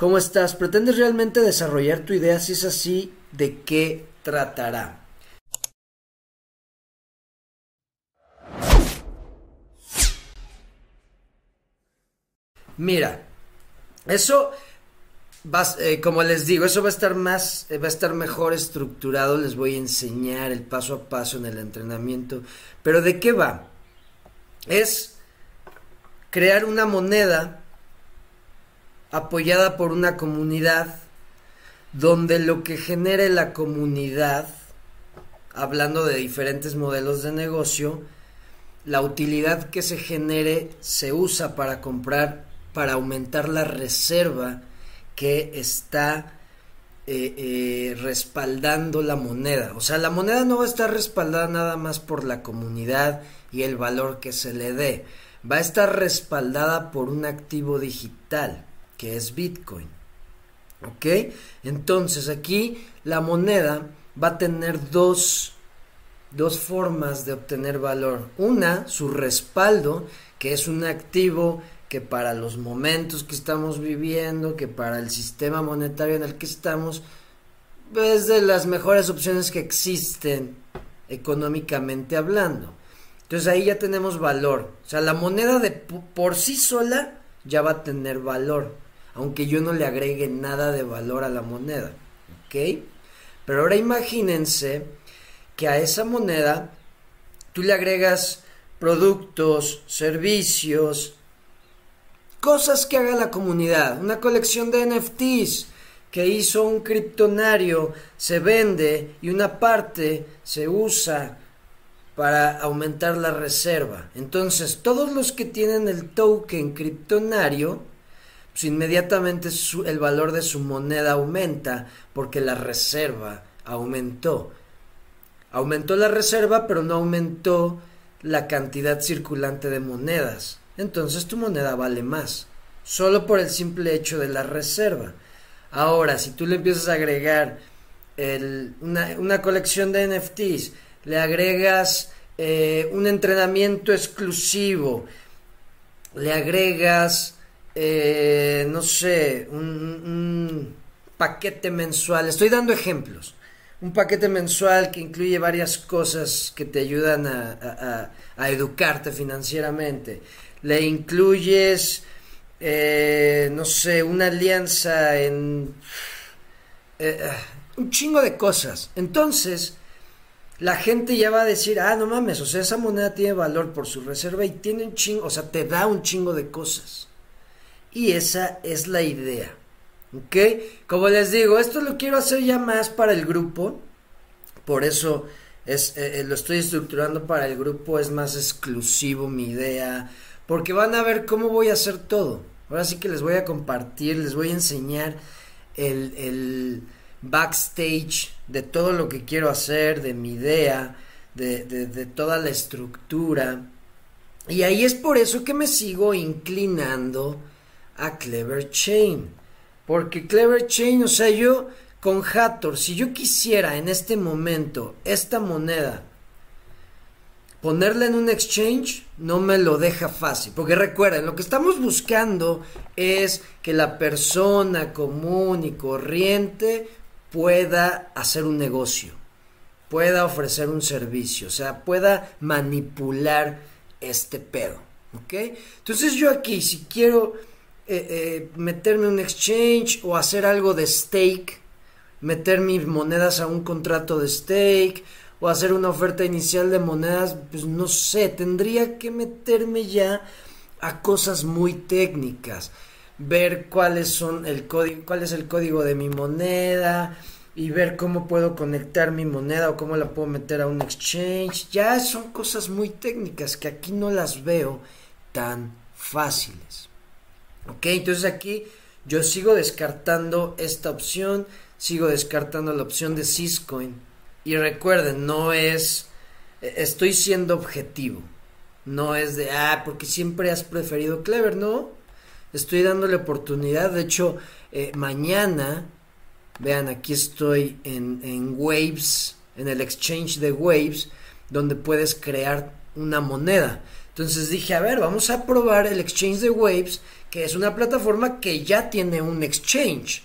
¿Cómo estás? ¿Pretendes realmente desarrollar tu idea? Si es así, ¿de qué tratará? Mira, eso eh, como les digo, eso va a estar más, eh, va a estar mejor estructurado. Les voy a enseñar el paso a paso en el entrenamiento. Pero ¿de qué va? Es crear una moneda apoyada por una comunidad donde lo que genere la comunidad, hablando de diferentes modelos de negocio, la utilidad que se genere se usa para comprar, para aumentar la reserva que está eh, eh, respaldando la moneda. O sea, la moneda no va a estar respaldada nada más por la comunidad y el valor que se le dé. Va a estar respaldada por un activo digital, que es Bitcoin. ¿Ok? Entonces aquí la moneda va a tener dos, dos formas de obtener valor. Una, su respaldo, que es un activo que para los momentos que estamos viviendo, que para el sistema monetario en el que estamos, es de las mejores opciones que existen económicamente hablando. Entonces ahí ya tenemos valor. O sea, la moneda de por sí sola ya va a tener valor, aunque yo no le agregue nada de valor a la moneda. ¿Ok? Pero ahora imagínense que a esa moneda tú le agregas productos, servicios, Cosas que haga la comunidad. Una colección de NFTs que hizo un criptonario se vende y una parte se usa para aumentar la reserva. Entonces, todos los que tienen el token criptonario, pues inmediatamente el valor de su moneda aumenta porque la reserva aumentó. Aumentó la reserva, pero no aumentó la cantidad circulante de monedas entonces tu moneda vale más, solo por el simple hecho de la reserva. Ahora, si tú le empiezas a agregar una, colección de NFTs, le agregas eh, un entrenamiento exclusivo, le agregas, eh, no sé, un, paquete mensual, estoy dando ejemplos, un paquete mensual que incluye varias cosas que te ayudan a educarte financieramente le incluyes, eh, no sé, una alianza en... Eh, un chingo de cosas. Entonces, la gente ya va a decir, ah, no mames, o sea, esa moneda tiene valor por su reserva y tiene un chingo, o sea, te da un chingo de cosas. Y esa es la idea. ¿Ok? Como les digo, esto lo quiero hacer ya más para el grupo. Por eso es, eh, lo estoy estructurando para el grupo, es más exclusivo mi idea porque van a ver cómo voy a hacer todo. Ahora sí que les voy a compartir, les voy a enseñar el, backstage de todo lo que quiero hacer, de mi idea, de, de toda la estructura. Y ahí es por eso que me sigo inclinando a Clever Chain. Porque Clever Chain, o sea, yo con Hathor, si yo quisiera en este momento esta moneda ponerla en un exchange no me lo deja fácil. Porque recuerden, lo que estamos buscando es que la persona común y corriente pueda hacer un negocio, pueda ofrecer un servicio, o sea, pueda manipular este pedo. ¿Ok? Entonces yo aquí, si quiero eh, eh, meterme un exchange o hacer algo de stake, meter mis monedas a un contrato de stake, o hacer una oferta inicial de monedas, pues no sé, tendría que meterme ya a cosas muy técnicas, ver cuáles son el código, cuál es el código de mi moneda y ver cómo puedo conectar mi moneda o cómo la puedo meter a un exchange. Ya son cosas muy técnicas que aquí no las veo tan fáciles. Ok, entonces aquí yo sigo descartando esta opción, sigo descartando la opción de Syscoin y recuerden, no es, estoy siendo objetivo. No es de, ah, porque siempre has preferido Clever, no. Estoy dándole oportunidad. De hecho, eh, mañana, vean, aquí estoy en Waves, en el exchange de Waves, donde puedes crear una moneda. Entonces dije, a ver, vamos a probar el exchange de Waves, que es una plataforma que ya tiene un exchange.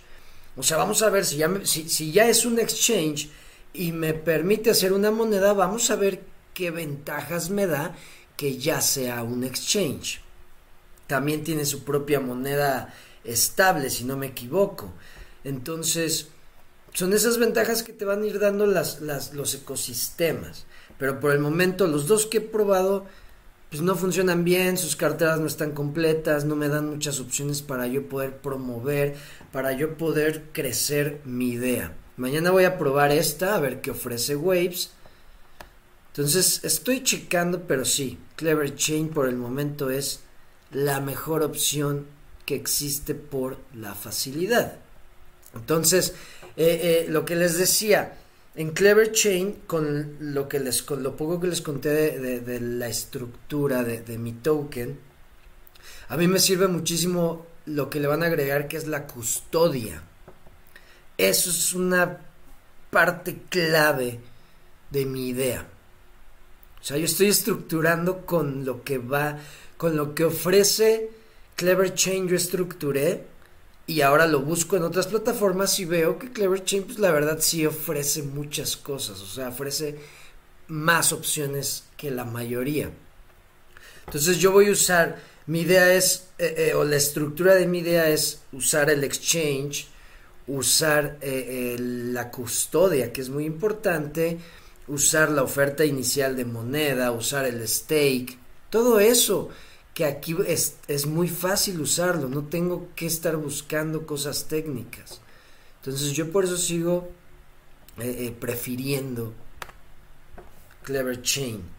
O sea, vamos a ver si ya, si, si ya es un exchange y me permite hacer una moneda, vamos a ver qué ventajas me da que ya sea un exchange. También tiene su propia moneda estable, si no me equivoco. Entonces, son esas ventajas que te van a ir dando las, las, los ecosistemas. Pero por el momento, los dos que he probado, pues no funcionan bien, sus carteras no están completas, no me dan muchas opciones para yo poder promover, para yo poder crecer mi idea. Mañana voy a probar esta, a ver qué ofrece Waves. Entonces estoy checando, pero sí, Clever Chain por el momento es la mejor opción que existe por la facilidad. Entonces, eh, eh, lo que les decía, en Clever Chain, con lo, que les, con lo poco que les conté de, la estructura de, de, mi token, a mí me sirve muchísimo lo que le van a agregar, que es la custodia. Eso es una parte clave de mi idea. O sea, yo estoy estructurando con lo que va, con lo que ofrece Clever Chain, yo estructuré y ahora lo busco en otras plataformas y veo que Clever Chain, pues la verdad sí ofrece muchas cosas, o sea, ofrece más opciones que la mayoría. Entonces yo voy a usar, mi idea es, eh, eh, o la estructura de mi idea es usar el exchange, usar eh, la custodia, que es muy importante, usar la oferta inicial de moneda, usar el stake, todo eso que aquí es, es, muy fácil usarlo, no tengo que estar buscando cosas técnicas. Entonces yo por eso sigo eh, eh, prefiriendo Clever Chain.